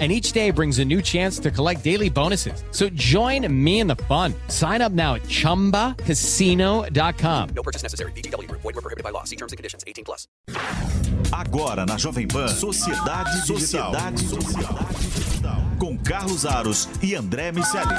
and each day brings a new chance to collect daily bonuses. So join me in the fun. Sign up now at ChumbaCasino.com. No purchase necessary. BGW. Void were prohibited by law. See terms and conditions. 18 plus. Agora na Jovem Pan, Sociedade Digital. Sociedade Digital. Com Carlos Aros e André Miceli.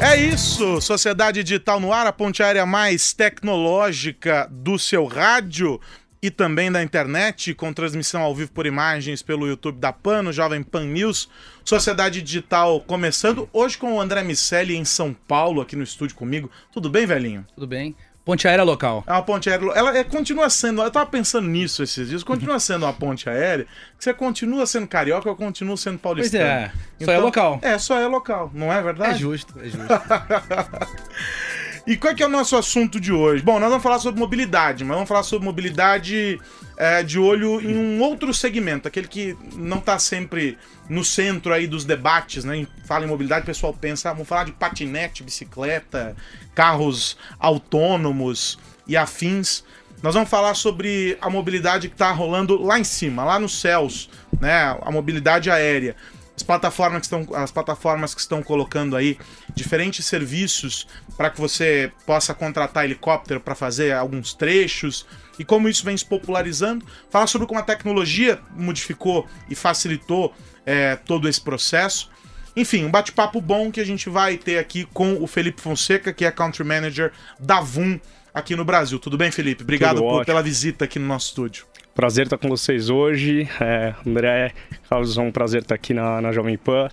É isso, Sociedade Digital no ar, a ponte aérea mais tecnológica do seu rádio e também da internet, com transmissão ao vivo por imagens pelo YouTube da PAN, no Jovem Pan News. Sociedade Digital começando hoje com o André Miceli em São Paulo, aqui no estúdio comigo. Tudo bem, velhinho? Tudo bem. Ponte aérea local. É uma ponte aérea. Ela é, continua sendo. Eu tava pensando nisso esses dias. Continua sendo uma ponte aérea. Você continua sendo carioca ou continua sendo paulistano? Pois é. Só é local. É, só é local. Não é verdade? É justo, é justo. E qual é que é o nosso assunto de hoje? Bom, nós vamos falar sobre mobilidade, mas vamos falar sobre mobilidade é, de olho em um outro segmento, aquele que não está sempre no centro aí dos debates, né? Fala em mobilidade, o pessoal pensa, ah, vamos falar de patinete, bicicleta, carros autônomos e afins. Nós vamos falar sobre a mobilidade que está rolando lá em cima, lá nos céus, né? A mobilidade aérea as plataformas que estão, as plataformas que estão colocando aí diferentes serviços para que você possa contratar helicóptero para fazer alguns trechos e como isso vem se popularizando. Falar sobre como a tecnologia modificou e facilitou é, todo esse processo. Enfim, um bate-papo bom que a gente vai ter aqui com o Felipe Fonseca, que é Country Manager da VUM aqui no Brasil. Tudo bem, Felipe? Obrigado por, pela visita aqui no nosso estúdio. Prazer estar com vocês hoje. É, André, Carlos, é um prazer estar aqui na, na Jovem Pan.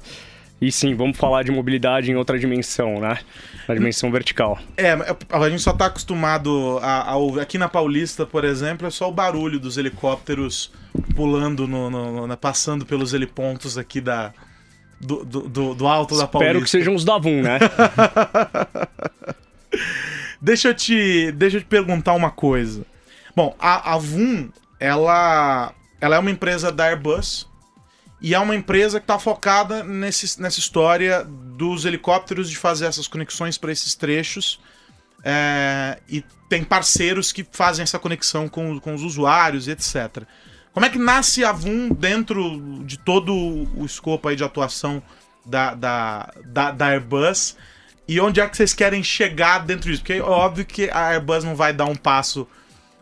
E sim, vamos falar de mobilidade em outra dimensão, né? Na dimensão vertical. É, a gente só está acostumado a, a, Aqui na Paulista, por exemplo, é só o barulho dos helicópteros pulando, no, no, no passando pelos helipontos aqui da, do, do, do alto Espero da Paulista. Espero que sejam os da VUM, né? deixa, eu te, deixa eu te perguntar uma coisa. Bom, a, a VUM ela, ela é uma empresa da Airbus e é uma empresa que está focada nesse, nessa história dos helicópteros de fazer essas conexões para esses trechos. É, e tem parceiros que fazem essa conexão com, com os usuários etc. Como é que nasce a VUM dentro de todo o escopo aí de atuação da, da, da, da Airbus? E onde é que vocês querem chegar dentro disso? Porque é óbvio que a Airbus não vai dar um passo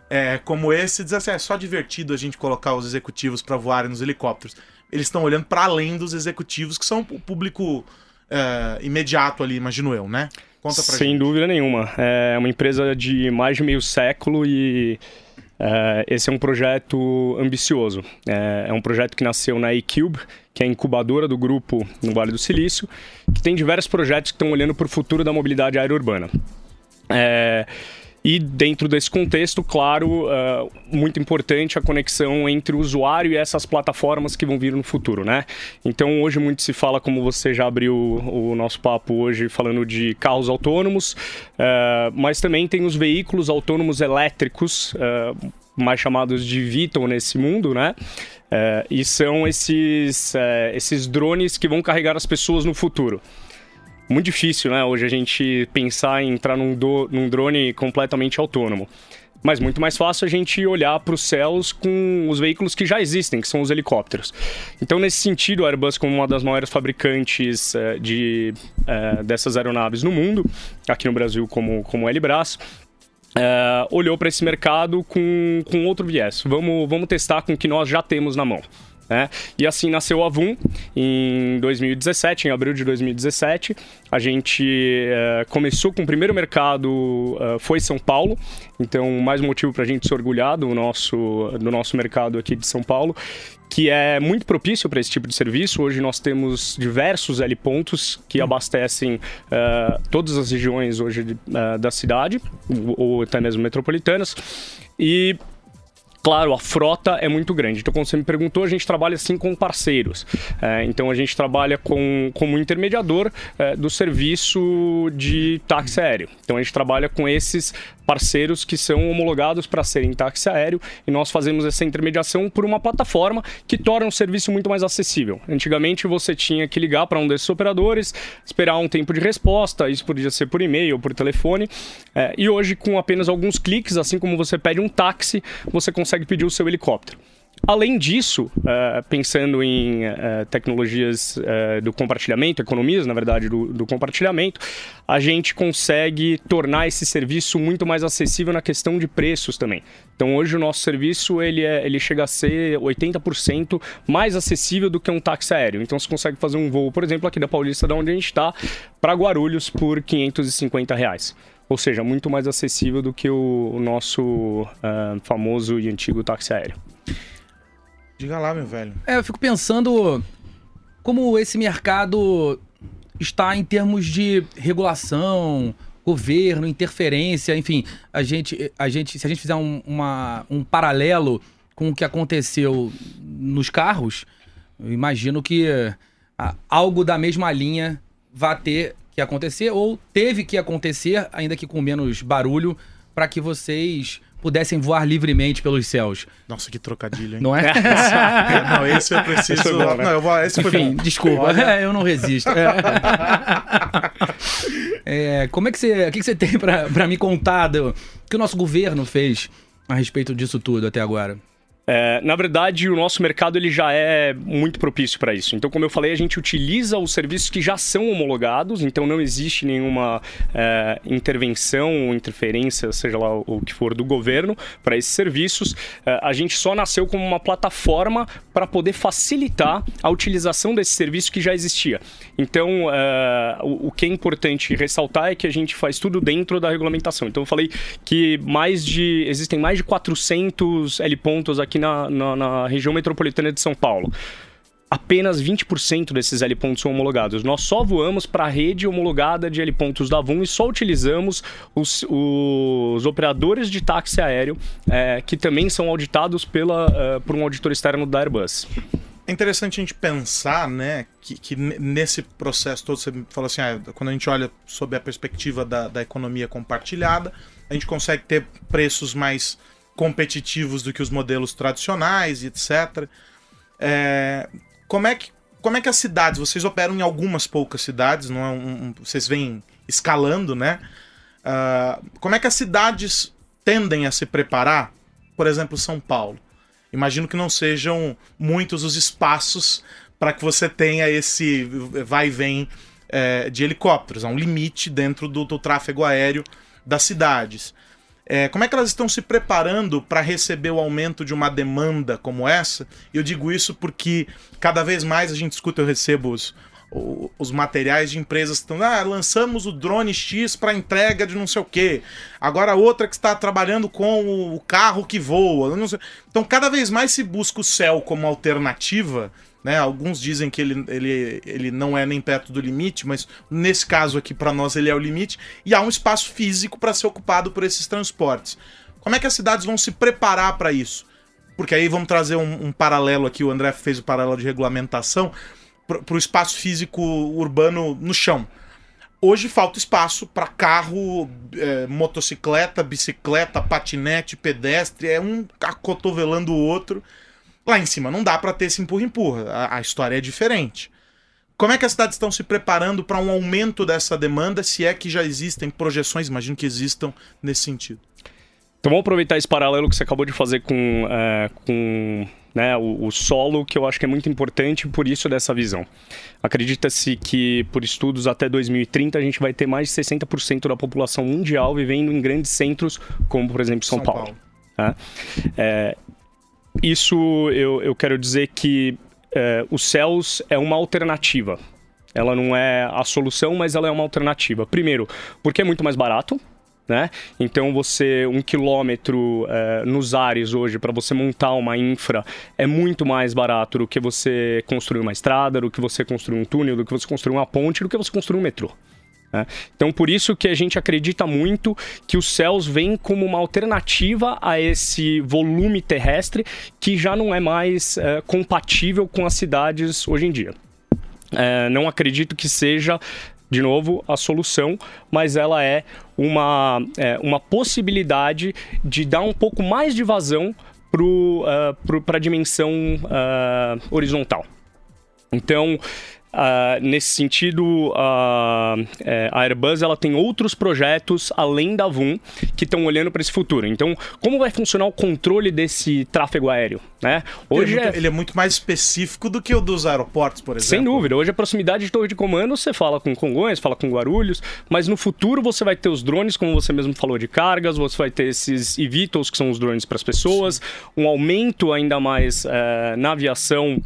é, como esse, diz assim, é só divertido a gente colocar os executivos para voarem nos helicópteros. Eles estão olhando para além dos executivos, que são o público é, imediato ali, imagino eu, né? Conta pra Sem gente. dúvida nenhuma. É uma empresa de mais de meio século e é, esse é um projeto ambicioso. É, é, um projeto que nasceu na eCube, que é a incubadora do grupo no Vale do Silício, que tem diversos projetos que estão olhando para o futuro da mobilidade aérea urbana. É, e dentro desse contexto, claro, uh, muito importante a conexão entre o usuário e essas plataformas que vão vir no futuro, né? Então hoje muito se fala, como você já abriu o nosso papo hoje, falando de carros autônomos, uh, mas também tem os veículos autônomos elétricos, uh, mais chamados de VTOL nesse mundo, né? e são esses, esses drones que vão carregar as pessoas no futuro muito difícil, né? Hoje a gente pensar em entrar num, do, num drone completamente autônomo. Mas muito mais fácil a gente olhar para os céus com os veículos que já existem, que são os helicópteros. Então, nesse sentido, a Airbus, como uma das maiores fabricantes uh, de, uh, dessas aeronaves no mundo, aqui no Brasil como, como Elibras, uh, olhou para esse mercado com, com outro viés. Vamos, vamos testar com o que nós já temos na mão. Né? E assim nasceu a VUM em 2017, em abril de 2017. A gente uh, começou com o primeiro mercado, uh, foi São Paulo, então mais um motivo para a gente se orgulhar do nosso, do nosso mercado aqui de São Paulo, que é muito propício para esse tipo de serviço. Hoje nós temos diversos L pontos que abastecem uh, todas as regiões hoje da cidade, ou até mesmo metropolitanas. E Claro, a frota é muito grande. Então, como você me perguntou, a gente trabalha assim com parceiros. É, então, a gente trabalha com, como intermediador é, do serviço de táxi aéreo. Então, a gente trabalha com esses parceiros que são homologados para serem táxi aéreo e nós fazemos essa intermediação por uma plataforma que torna o serviço muito mais acessível. Antigamente você tinha que ligar para um desses operadores, esperar um tempo de resposta, isso podia ser por e-mail ou por telefone, é, e hoje com apenas alguns cliques, assim como você pede um táxi, você consegue pedir o seu helicóptero. Além disso, uh, pensando em uh, tecnologias uh, do compartilhamento, economias, na verdade, do, do, compartilhamento, a gente consegue tornar esse serviço muito mais acessível na questão de preços também. Então, hoje o nosso serviço ele, é, ele chega a ser 80% mais acessível do que um táxi aéreo. Então, você consegue fazer um voo, por exemplo, aqui da Paulista, da onde a gente está, para Guarulhos por 550 reais ou seja, muito mais acessível do que o, nosso uh, famoso e antigo táxi aéreo. Diga lá, meu velho. É, eu fico pensando como esse mercado está em termos de regulação, governo, interferência, enfim, a gente, a gente, se a gente fizer um, uma, um paralelo com o que aconteceu nos carros, eu imagino que ah, algo da mesma linha vai ter que acontecer ou teve que acontecer, ainda que com menos barulho, para que vocês pudessem voar livremente pelos céus. Nossa, que trocadilho, hein? Não é? não, esse eu preciso. Esse bom, né? Não, eu vou, esse foi Enfim, bom. desculpa, Olha... eu não resisto. É, como é que você. O que, que você tem para me contar do que o nosso governo fez a respeito disso tudo até agora? É, na verdade, o nosso mercado ele já é muito propício para isso. Então, como eu falei, a gente utiliza os serviços que já são homologados, então não existe nenhuma é, intervenção ou interferência, seja lá o que for, do governo para esses serviços. É, a gente só nasceu como uma plataforma para poder facilitar a utilização desse serviço que já existia. Então, é, o, o, que é importante ressaltar é que a gente faz tudo dentro da regulamentação. Então, eu falei que mais de existem mais de 400 L pontos aqui aqui na, na, na região metropolitana de São Paulo apenas 20% desses L pontos são homologados. Nós só voamos para a rede homologada de L pontos da VUM e só utilizamos os, os operadores de táxi aéreo é, que também são auditados pela, uh, por um auditor externo da Airbus. É interessante a gente pensar, né, que, que nesse processo todo, você falou assim, ah, quando a gente olha sob a perspectiva da, da economia compartilhada, a gente consegue ter preços mais competitivos do que os modelos tradicionais, etc. É, como, é que, como é que as cidades, vocês operam em algumas poucas cidades, não é um, um, vocês vêm escalando, né? Uh, como é que as cidades tendem a se preparar? Por exemplo, São Paulo. Imagino que não sejam muitos os espaços para que você tenha esse vai e vem é, de helicópteros. Há um limite dentro do, do tráfego aéreo das cidades. É, como é que elas estão se preparando para receber o aumento de uma demanda como essa? Eu digo isso porque cada vez mais a gente escuta, eu recebo os, os materiais de empresas que estão, ah, lançamos o drone X para entrega de não sei o quê. Agora outra que está trabalhando com o carro que voa. Então cada vez mais se busca o céu como alternativa né? Alguns dizem que ele, ele, ele não é nem perto do limite, mas nesse caso aqui, para nós, ele é o limite. E há um espaço físico para ser ocupado por esses transportes. Como é que as cidades vão se preparar para isso? Porque aí vamos trazer um, um, paralelo aqui, o André fez o paralelo de regulamentação, para o espaço físico urbano no chão. Hoje falta espaço para carro, é, motocicleta, bicicleta, patinete, pedestre, é um acotovelando o outro. Lá em cima não dá para ter esse empurra-empurra. A, a, história é diferente. Como é que as cidades estão se preparando para um aumento dessa demanda, se é que já existem projeções, imagino que existam nesse sentido? Então vamos aproveitar esse paralelo que você acabou de fazer com, é, com né, o, o, solo, que eu acho que é muito importante por isso dessa visão. Acredita-se que, por estudos, até 2030 a gente vai ter mais de 60% da população mundial vivendo em grandes centros, como por exemplo São, São Paulo. Paulo. É, isso eu, eu quero dizer que é, os céus é uma alternativa. Ela não é a solução, mas ela é uma alternativa. Primeiro, porque é muito mais barato, né? Então você um quilômetro é, nos ares hoje para você montar uma infra é muito mais barato do que você construir uma estrada, do que você construir um túnel, do que você construir uma ponte, do que você construir um metrô. Né? Então, por isso que a gente acredita muito que os céus vêm como uma alternativa a esse volume terrestre que já não é mais é, compatível com as cidades hoje em dia. É, não acredito que seja de novo, a solução, mas ela é uma, é, uma possibilidade de dar um pouco mais de vazão para a dimensão uh, horizontal. Então, Uh, nesse sentido, uh, a Airbus ela tem outros projetos além da VUM que estão olhando para esse futuro. Então, como vai funcionar o controle desse tráfego aéreo? Né? Hoje ele é, muito, ele é muito mais específico do que o dos aeroportos, por exemplo. Sem dúvida. Hoje a proximidade de torre de comando você fala com Congonhas, fala com Guarulhos, mas no futuro você vai ter os drones, como você mesmo falou, de cargas, você vai ter esses eVTOLs, que são os drones para as pessoas, Sim. um aumento ainda mais é, na aviação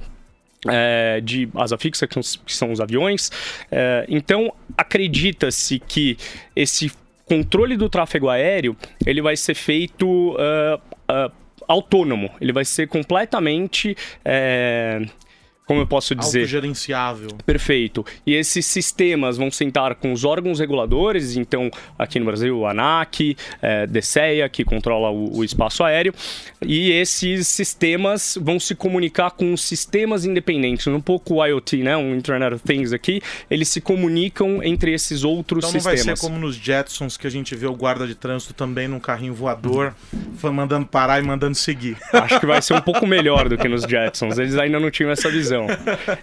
é, de asa fixa, que são, os aviões. É, então, acredita-se que esse controle do tráfego aéreo ele vai ser feito uh, uh, autônomo, ele vai ser completamente é, como eu posso dizer? Autogerenciável. Perfeito. E esses sistemas vão sentar com os órgãos reguladores, então aqui no Brasil o ANAC, é, DSEA, que controla o, o, espaço aéreo, e esses sistemas vão se comunicar com sistemas independentes, um pouco o IoT, né, um Internet of Things aqui, eles se comunicam entre esses outros então, não sistemas. vai ser como nos Jetsons que a gente vê o guarda de trânsito também num carrinho voador, foi mandando parar e mandando seguir. Acho que vai ser um pouco melhor do que nos Jetsons, eles ainda não tinham essa visão.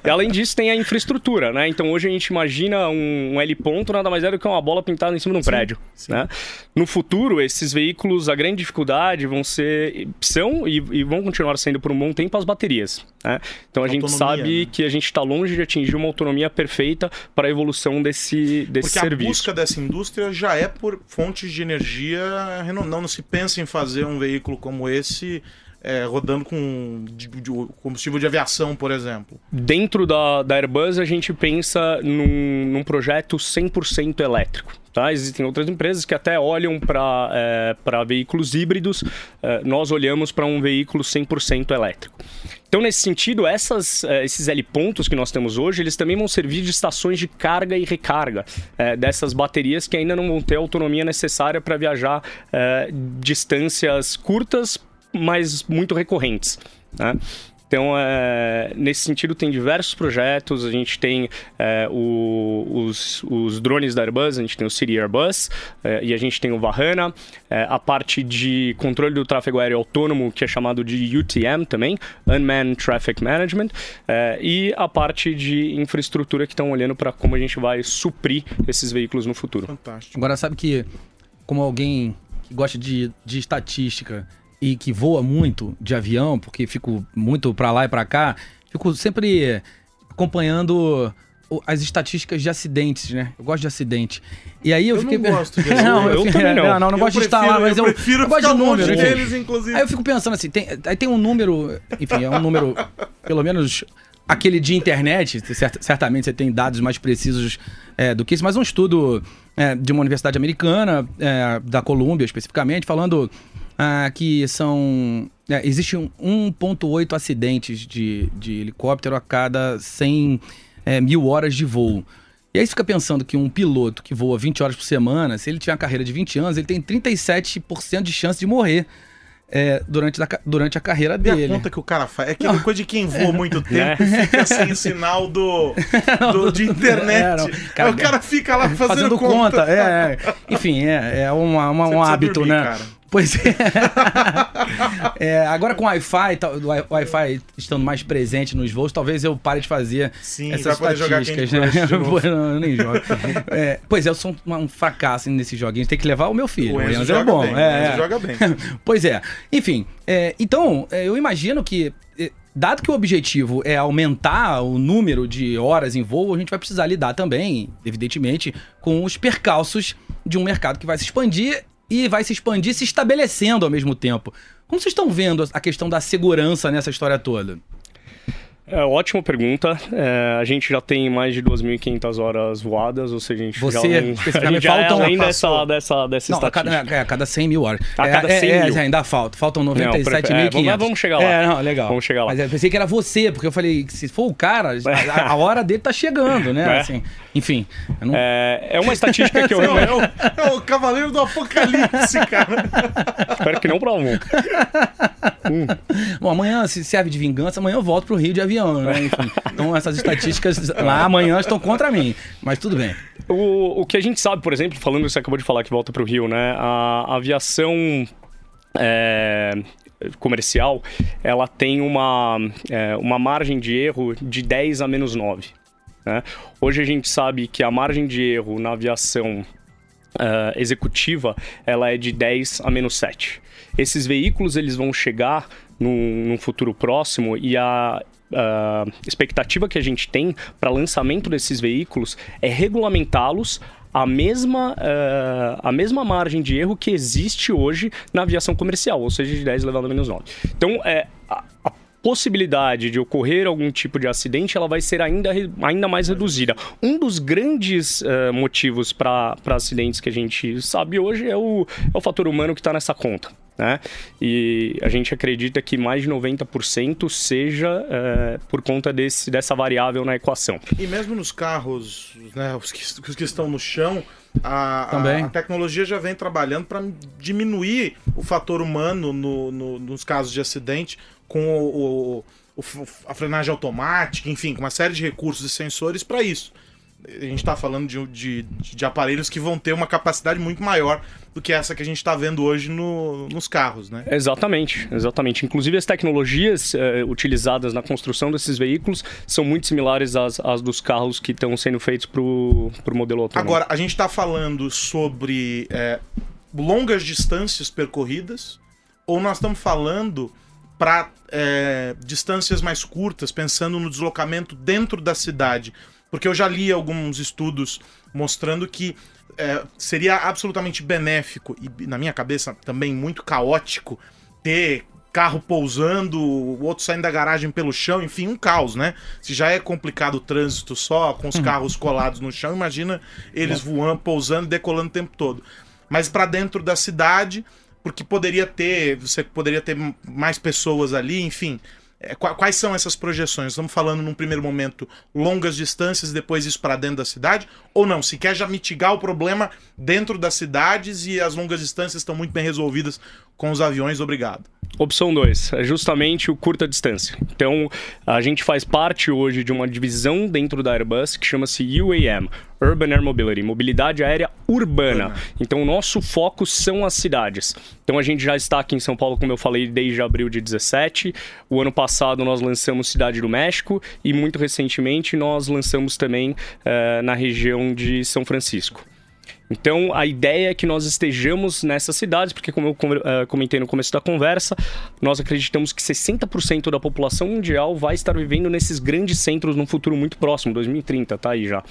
E além disso, tem a infraestrutura, né? Então hoje a gente imagina um, um L ponto nada mais é do que uma bola pintada em cima de um sim, prédio. Sim. Né? No futuro, esses veículos, a grande dificuldade vão ser, são e, e vão continuar sendo por um bom tempo as baterias. Né? Então a autonomia, gente sabe né? que a gente está longe de atingir uma autonomia perfeita para a evolução desse, desse Porque serviço. A busca dessa indústria já é por fontes de energia, não, não se pensa em fazer um veículo como esse é, rodando com de, de combustível de aviação, por exemplo. Dentro da, da Airbus, a gente pensa num, num projeto 100% elétrico. Tá? Existem outras empresas que até olham para é, veículos híbridos, é, nós olhamos para um veículo 100% elétrico. Então, nesse sentido, essas, é, esses L pontos que nós temos hoje, eles também vão servir de estações de carga e recarga é, dessas baterias que ainda não vão ter a autonomia necessária para viajar é, distâncias curtas mas muito recorrentes. Né? Então, é, nesse sentido, tem diversos projetos. A gente tem é, o, os, os, drones da Airbus, a gente tem o City Airbus é, e a gente tem o Vahana. É, a parte de controle do tráfego aéreo autônomo, que é chamado de UTM também, Unmanned Traffic Management. É, e a parte de infraestrutura que estão olhando para como a gente vai suprir esses veículos no futuro. Fantástico. Agora, sabe que, como alguém que gosta de, de estatística e que voa muito de avião, porque fico muito para lá e para cá, fico sempre acompanhando as estatísticas de acidentes, né? Eu gosto de acidente. E aí eu, eu fiquei. Não gosto de não, eu, eu também não. Não, não, não gosto de estar lá, mas eu, eu, prefiro eu gosto de número. Deles, inclusive. Aí eu fico pensando assim, tem, aí tem um número, enfim, é um número, pelo menos aquele de internet, certamente você tem dados mais precisos é, do que isso, mas um estudo é, de uma universidade americana, é, da Colômbia especificamente, falando ah, que são. É, existe um 1,8 acidentes de, de helicóptero a cada 100 é, mil horas de voo. E aí você fica pensando que um piloto que voa 20 horas por semana, se ele tiver uma carreira de 20 anos, ele tem 37% de chance de morrer. É, durante, a, durante a carreira e dele. a conta que o cara faz. É aquela não. coisa de quem voa muito tempo e fica sem sinal do, do de internet. É, cara, o cara fica lá fazendo, fazendo conta. conta. É, é. Enfim, é, é uma, uma um hábito, dormir, né? Cara. Pois é. é agora com o Wi-Fi, o Wi-Fi estando mais presente nos voos, talvez eu pare de fazer Sim, essas estatísticas, né? não, eu nem jogo. É, pois é, eu sou um, um fracasso nesses joguinhos. Tem que levar o meu filho. O Enzo, o Enzo é bom. Bem, é, Enzo joga bem. pois é. Enfim, é, então, é, eu imagino que é, dado que o objetivo é aumentar o número de horas em voo, a gente vai precisar lidar também, evidentemente, com os percalços de um mercado que vai se expandir e vai se expandir, se estabelecendo ao mesmo tempo. Como vocês estão vendo a questão da segurança nessa história toda? É, ótima pergunta. É, a gente já tem mais de 2.500 horas voadas, ou seja, a gente Você, já, especificamente, já faltam... É além dessa, dessa, dessa não, a cada, é, a cada 100 mil horas. A cada 100 é, mil? É, ainda falta. Faltam 97.500. É, vamos chegar lá. É, não, legal. Vamos chegar lá. Mas eu pensei que era você, porque eu falei, se for o cara, a, a hora dele tá chegando, né? É. Assim, enfim. Não... É, é uma estatística que eu... não, é, o, é o Cavaleiro do Apocalipse, cara. Espero que não pra um. hum. Bom, amanhã se serve de vingança, amanhã eu volto pro Rio de avião, né? Enfim. Então essas estatísticas lá amanhã estão contra mim. Mas tudo bem. O, o que a gente sabe, por exemplo, falando que você acabou de falar que volta para o Rio, né? A aviação é, comercial, ela tem uma, é, uma margem de erro de 10 a menos 9. Né? Hoje a gente sabe que a margem de erro na aviação uh, executiva ela é de 10 a menos 7. Esses veículos eles vão chegar num, num futuro próximo e a uh, expectativa que a gente tem para lançamento desses veículos é regulamentá-los a mesma, uh, a mesma margem de erro que existe hoje na aviação comercial, ou seja, de 10 elevado a menos 9. Então, é, a, a possibilidade de ocorrer algum tipo de acidente ela vai ser ainda, ainda mais reduzida. Um dos grandes uh, motivos para acidentes que a gente sabe hoje é o, é o fator humano que está nessa conta. Né? E a gente acredita que mais de 90% seja uh, por conta desse, dessa variável na equação. E mesmo nos carros, né, os, que, os que estão no chão, a, a, a, tecnologia já vem trabalhando para diminuir o fator humano no, no, nos casos de acidente com o, o, a frenagem automática, enfim, com uma série de recursos e sensores para isso. A gente está falando de, de, de, aparelhos que vão ter uma capacidade muito maior do que essa que a gente está vendo hoje no, nos carros, né? Exatamente, exatamente. Inclusive as tecnologias eh, utilizadas na construção desses veículos são muito similares às, às dos carros que estão sendo feitos para o modelo autônomo. Agora, a gente está falando sobre eh, longas distâncias percorridas ou nós estamos falando para é, distâncias mais curtas, pensando no deslocamento dentro da cidade. Porque eu já li alguns estudos mostrando que é, seria absolutamente benéfico e, na minha cabeça, também muito caótico ter carro pousando, o outro saindo da garagem pelo chão, enfim, um caos, né? Se já é complicado o trânsito só, com os uhum. carros colados no chão, imagina eles voando, pousando e decolando o tempo todo. Mas para dentro da cidade, porque poderia ter, você poderia ter mais pessoas ali, enfim. É, quais são essas projeções? Estamos falando num primeiro momento longas distâncias, depois isso para dentro da cidade? Ou não? Se quer já mitigar o problema dentro das cidades e as longas distâncias estão muito bem resolvidas com os aviões, obrigado. Opção 2, é justamente o curta distância. Então, a gente faz parte hoje de uma divisão dentro da Airbus que chama-se UAM, Urban Air Mobility, mobilidade aérea urbana. Então, o nosso foco são as cidades. Então, a gente já está aqui em São Paulo, como eu falei, desde abril de 17. O ano passado nós lançamos Cidade do México e muito recentemente nós lançamos também uh, na região de São Francisco. Então, a ideia é que nós estejamos nessas cidades, porque, como eu uh, comentei no começo da conversa, nós acreditamos que 60% da população mundial vai estar vivendo nesses grandes centros no futuro muito próximo, 2030, tá aí já.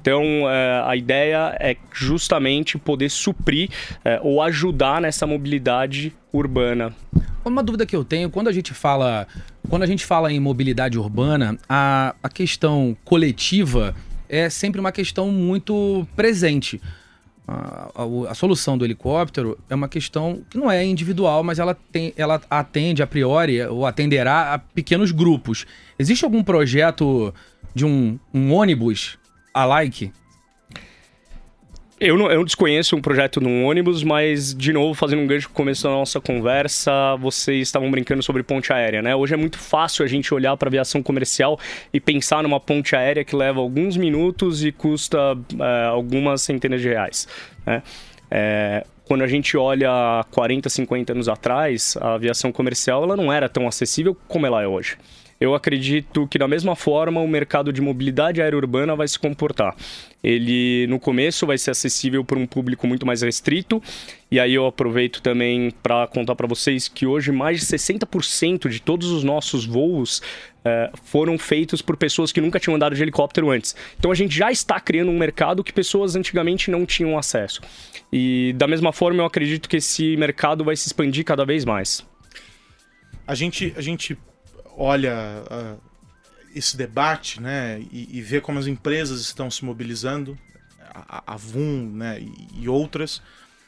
Então, uh, a ideia é justamente poder suprir uh, ou ajudar nessa mobilidade urbana. Uma dúvida que eu tenho, quando a gente fala, quando a gente fala em mobilidade urbana, a, a questão coletiva é sempre uma questão muito presente a, a, a, solução do helicóptero é uma questão que não é individual, mas ela, tem, ela atende a priori ou atenderá a pequenos grupos. Existe algum projeto de um, um ônibus alike eu não, eu desconheço um projeto num ônibus, mas, de novo, fazendo um gancho com o começo da nossa conversa, vocês estavam brincando sobre ponte aérea, né? Hoje é muito fácil a gente olhar para aviação comercial e pensar numa ponte aérea que leva alguns minutos e custa é, algumas centenas de reais, né? É, quando a gente olha 40, 50 anos atrás, a aviação comercial ela não era tão acessível como ela é hoje. Eu acredito que da mesma forma o mercado de mobilidade aérea urbana vai se comportar. Ele no começo vai ser acessível para um público muito mais restrito. E aí eu aproveito também para contar para vocês que hoje mais de 60% de todos os nossos voos é, foram feitos por pessoas que nunca tinham andado de helicóptero antes. Então a gente já está criando um mercado que pessoas antigamente não tinham acesso. E da mesma forma eu acredito que esse mercado vai se expandir cada vez mais. A gente, a gente olha uh, esse debate né, e, e, vê como as empresas estão se mobilizando, a, a VUM né, e, e outras,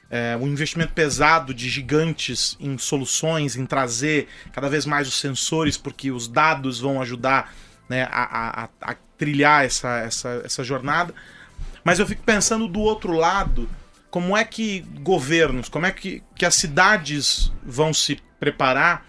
é, um investimento pesado de gigantes em soluções, em trazer cada vez mais os sensores, porque os dados vão ajudar né, a, a, a trilhar essa, essa, essa jornada. Mas eu fico pensando do outro lado, como é que governos, como é que, que as cidades vão se preparar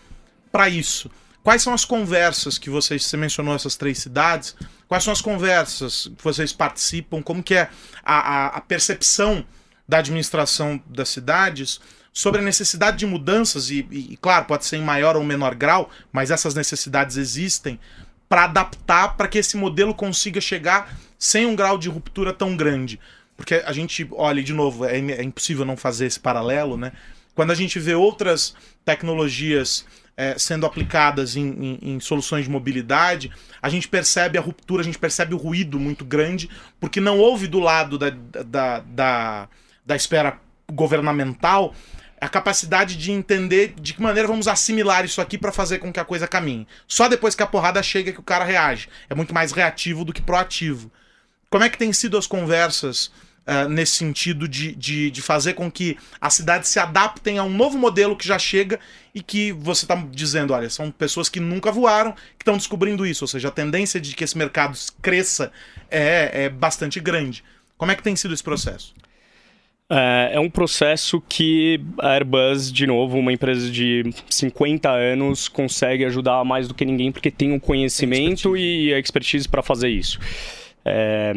para isso? Quais são as conversas que vocês, você mencionou essas três cidades, quais são as conversas que vocês participam, como que é a, a, a percepção da administração das cidades sobre a necessidade de mudanças, e, e, claro, pode ser em maior ou menor grau, mas essas necessidades existem, para adaptar para que esse modelo consiga chegar sem um grau de ruptura tão grande. Porque a gente, olha, de novo, é, é impossível não fazer esse paralelo, né? Quando a gente vê outras tecnologias é, sendo aplicadas em, em, em, soluções de mobilidade, a gente percebe a ruptura, a gente percebe o ruído muito grande, porque não houve do lado da, da, da, da esfera governamental a capacidade de entender de que maneira vamos assimilar isso aqui para fazer com que a coisa caminhe. Só depois que a porrada chega que o cara reage. É muito mais reativo do que proativo. Como é que tem sido as conversas uh, nesse sentido de, de, de, fazer com que as cidades se adaptem a um novo modelo que já chega e que você está dizendo, olha, são pessoas que nunca voaram, que estão descobrindo isso. Ou seja, a tendência de que esse mercado cresça é, é bastante grande. Como é que tem sido esse processo? É, é um processo que a Airbus, de novo, uma empresa de 50 anos, consegue ajudar mais do que ninguém porque tem o conhecimento e a expertise para fazer isso. É,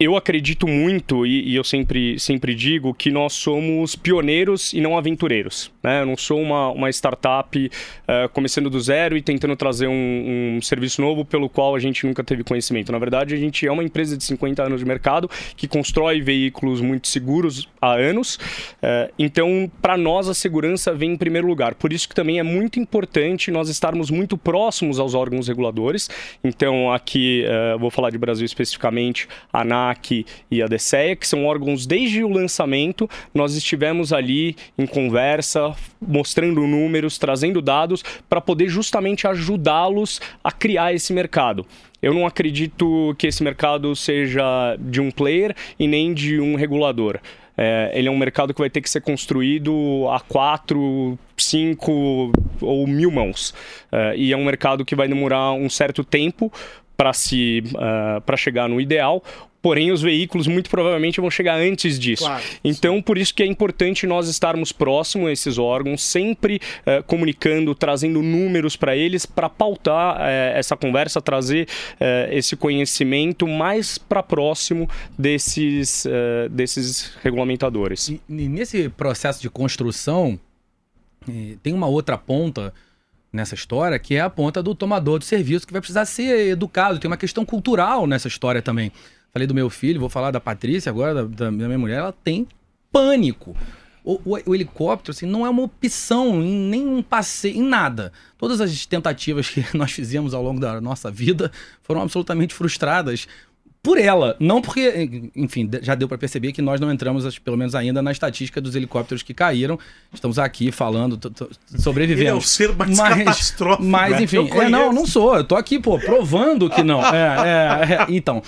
eu acredito muito, e, e, eu sempre, sempre digo, que nós somos pioneiros e não aventureiros. Né? Eu não sou uma, uma startup uh, começando do zero e tentando trazer um, um, serviço novo pelo qual a gente nunca teve conhecimento. Na verdade, a gente é uma empresa de 50 anos de mercado que constrói veículos muito seguros há anos. Uh, então, para nós, a segurança vem em primeiro lugar. Por isso que também é muito importante nós estarmos muito próximos aos órgãos reguladores. Então, aqui, uh, vou falar de Brasil especificamente, a ANA, ANAC e a DCEA, que são órgãos desde o lançamento, nós estivemos ali em conversa, mostrando números, trazendo dados para poder justamente ajudá-los a criar esse mercado. Eu não acredito que esse mercado seja de um player e nem de um regulador. É, ele é um mercado que vai ter que ser construído a quatro, cinco ou mil mãos. É, e é um mercado que vai demorar um certo tempo para se uh, para chegar no ideal. Porém, os veículos muito provavelmente vão chegar antes disso. Claro, então, sim. por isso que é importante nós estarmos próximos a esses órgãos, sempre uh, comunicando, trazendo números para eles, para pautar uh, essa conversa, trazer uh, esse conhecimento mais para próximo desses, desses regulamentadores. E, e, nesse processo de construção, eh, tem uma outra ponta nessa história, que é a ponta do tomador de serviço, que vai precisar ser educado. Tem uma questão cultural nessa história também. Falei do meu filho, vou falar da Patrícia agora, da, da minha mulher, ela tem pânico. O, o, o, helicóptero assim, não é uma opção em nenhum passeio, em nada. Todas as tentativas que nós fizemos ao longo da nossa vida foram absolutamente frustradas por ela, não porque, enfim, já deu para perceber que nós não entramos, pelo menos ainda, na estatística dos helicópteros que caíram. Estamos aqui falando, sobrevivendo. Ele é o ser mais mas, catastrófico. Mas, né? enfim, é, não, não sou. Eu tô aqui, pô, provando que não. É, é, é, então,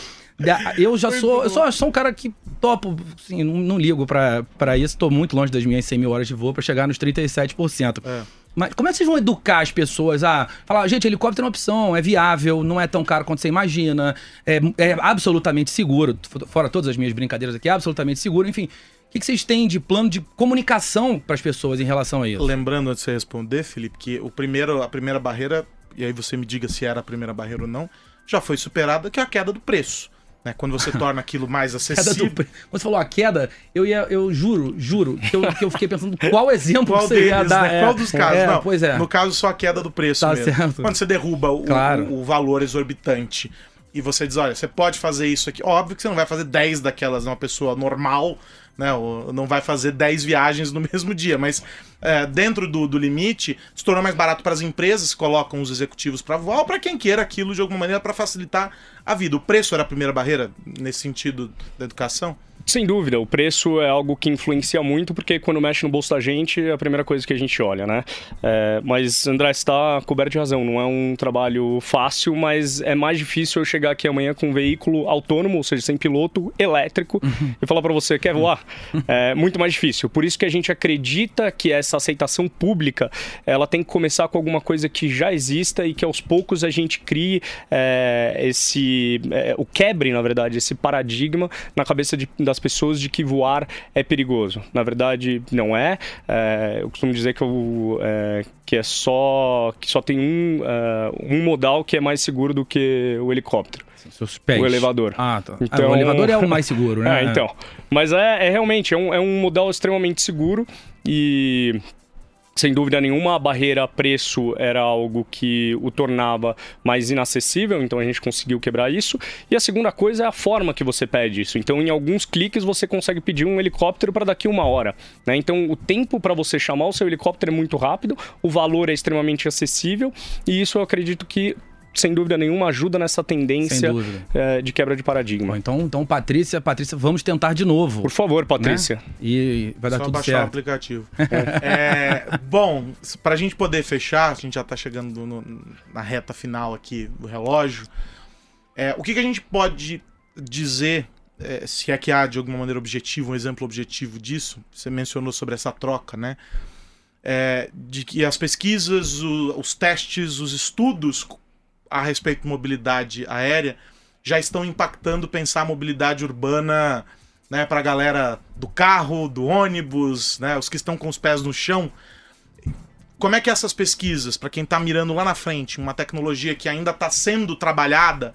eu já sou, eu sou, sou um cara que topo, assim, não, não ligo para isso. Tô muito longe das minhas 100 mil horas de voo para chegar nos 37%. É. Mas como é que vocês vão educar as pessoas a falar, gente, helicóptero é uma opção, é viável, não é tão caro quanto você imagina, é, é absolutamente seguro, fora todas as minhas brincadeiras aqui, é absolutamente seguro, enfim. O que, vocês têm de plano de comunicação para as pessoas em relação a isso? Lembrando antes de você responder, Felipe, que o primeiro, a primeira barreira, e aí você me diga se era a primeira barreira ou não, já foi superada, que é a queda do preço. Né? Quando você torna aquilo mais acessível. Quando você falou a queda, eu ia, eu juro, juro, que eu, que eu fiquei pensando qual exemplo qual você deles, ia dar. Né? É, qual dos casos? É, Não, pois é. No caso, só a queda do preço tá mesmo. Certo. Quando você derruba o, claro. o, o valor exorbitante e você diz, olha, você pode fazer isso aqui. Óbvio que você não vai fazer 10 daquelas, uma pessoa normal, né? Ou não vai fazer 10 viagens no mesmo dia, mas é, dentro do, do limite, se tornou mais barato para as empresas que colocam os executivos para voar ou para quem queira aquilo de alguma maneira para facilitar a vida. O preço era a primeira barreira nesse sentido da educação? Sem dúvida, o preço é algo que influencia muito, porque quando mexe no bolso da gente, é a primeira coisa que a gente olha, né? É, mas, André, está coberto de razão, não é um trabalho fácil, mas é mais difícil eu chegar aqui amanhã com um veículo autônomo, ou seja, sem piloto, elétrico, e falar para você, quer voar? É muito mais difícil. Por isso que a gente acredita que essa aceitação pública, ela tem que começar com alguma coisa que já exista e que aos poucos a gente crie é, esse... É, o quebre, na verdade, esse paradigma na cabeça de, das pessoas de que voar é perigoso. Na verdade, não é. É, eu costumo dizer que, eu, é, que é só que só tem um, é, um modal que é mais seguro do que o helicóptero. Seus pés. O elevador. Ah, tá. Ah, Então- o elevador é o mais seguro, né? É, então. Mas é, é realmente, é um, é um modal extremamente seguro e. Sem dúvida nenhuma, a barreira preço era algo que o tornava mais inacessível, então a gente conseguiu quebrar isso. E a segunda coisa é a forma que você pede isso. Então, em alguns cliques, você consegue pedir um helicóptero para daqui uma hora. né? Então, o tempo para você chamar o seu helicóptero é muito rápido, o valor é extremamente acessível, e isso eu acredito que, sem dúvida nenhuma, ajuda nessa tendência eh, de quebra de paradigma. Bom, então, então, Patrícia, Patrícia, vamos tentar de novo. Por favor, né? Patrícia. E vai dar Só tudo baixar o certo. aplicativo. É, bom, pra gente poder fechar, a gente já tá chegando no- na reta final aqui do relógio. É, o que, que a gente pode dizer, é, se é que há de alguma maneira objetivo, um exemplo objetivo disso? Você mencionou sobre essa troca, né? É, de que as pesquisas, o- os testes, os estudos a respeito de mobilidade aérea já estão impactando pensar a mobilidade urbana né, para a galera do carro, do ônibus, né, os que estão com os pés no chão. Como é que essas pesquisas, para quem está mirando lá na frente, uma tecnologia que ainda está sendo trabalhada,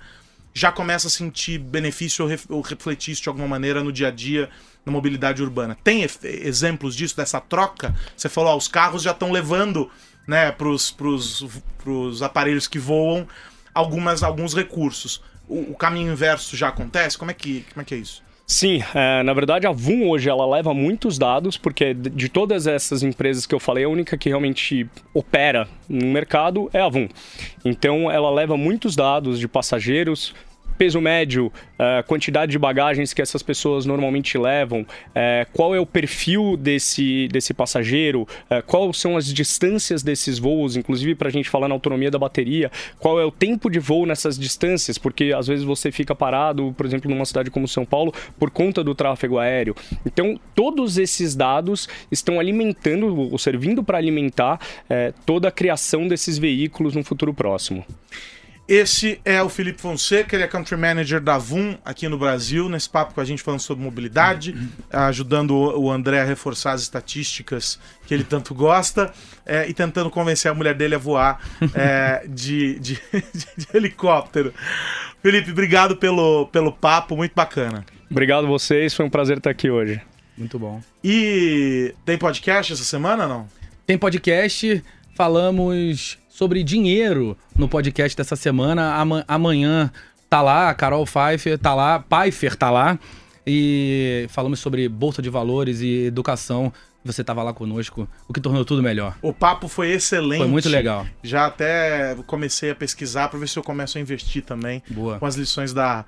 já começa a sentir benefício ou, ref- ou refletir isso de alguma maneira no dia a dia na mobilidade urbana? Tem exemplos disso, dessa troca? Você falou, os carros já estão levando né, para os aparelhos que voam algumas, alguns recursos. O, o caminho inverso já acontece? Como é que, como é, que é isso? Sim, é, na verdade a VUM hoje ela leva muitos dados, porque de todas essas empresas que eu falei, a única que realmente opera no mercado é a VUM. Então ela leva muitos dados de passageiros, peso médio, eh, quantidade de bagagens que essas pessoas normalmente levam, eh, qual é o perfil desse, desse passageiro, eh, quais são as distâncias desses voos, inclusive para a gente falar na autonomia da bateria, qual é o tempo de voo nessas distâncias, porque às vezes você fica parado, por exemplo, numa cidade como São Paulo, por conta do tráfego aéreo. Então, todos esses dados estão alimentando, ou servindo para alimentar toda a criação desses veículos no futuro próximo. Esse é o Felipe Fonseca, ele é Country Manager da VUM aqui no Brasil, nesse papo com a gente falando sobre mobilidade, ajudando o André a reforçar as estatísticas que ele tanto gosta é, e tentando convencer a mulher dele a voar é, de, de- de helicóptero. Felipe, obrigado pelo, pelo papo, muito bacana. Obrigado a vocês, foi um prazer estar aqui hoje. Muito bom. E tem podcast essa semana não? Tem podcast, falamos sobre dinheiro no podcast dessa semana. Ama- Amanhã tá lá, a Carol Pfeiffer tá lá, Pfeiffer tá lá. E falamos sobre bolsa de valores e educação. Você tava lá conosco, o que tornou tudo melhor. O papo foi excelente. Foi muito legal. Já até comecei a pesquisar para ver se eu começo a investir também. Boa. Com as lições da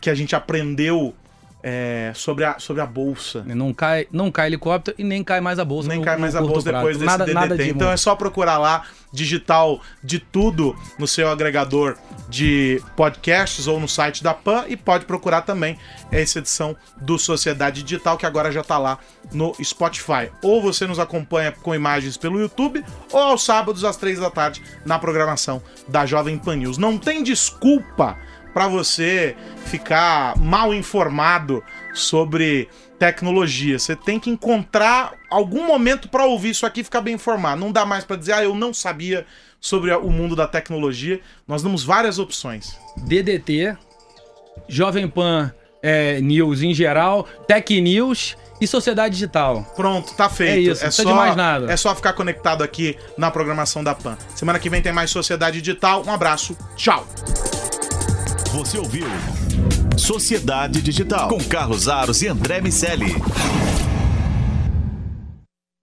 que a gente aprendeu é, sobre, a, sobre a bolsa. Não cai, não cai helicóptero e nem cai mais a bolsa. Nem no- cai mais a bolsa depois desse nada, DDT. Nada de então é só procurar lá, digital de tudo no seu agregador de podcasts ou no site da PAN e pode procurar também essa edição do Sociedade Digital que agora já tá lá no Spotify. Ou você nos acompanha com imagens pelo YouTube ou aos sábados às três da tarde na programação da Jovem Pan News. Não tem desculpa para você ficar mal informado sobre tecnologia. Você tem que encontrar algum momento para ouvir isso aqui e ficar bem informado. Não dá mais para dizer, ah, eu não sabia sobre o mundo da tecnologia. Nós damos várias opções. DDT, Jovem Pan é, News em geral, Tech News e Sociedade Digital. Pronto, tá feito. É isso, não precisa de mais nada. É só ficar conectado aqui na programação da PAN. Semana que vem tem mais Sociedade Digital. Um abraço, tchau. Você ouviu Sociedade Digital com Carlos Aros e André Miceli.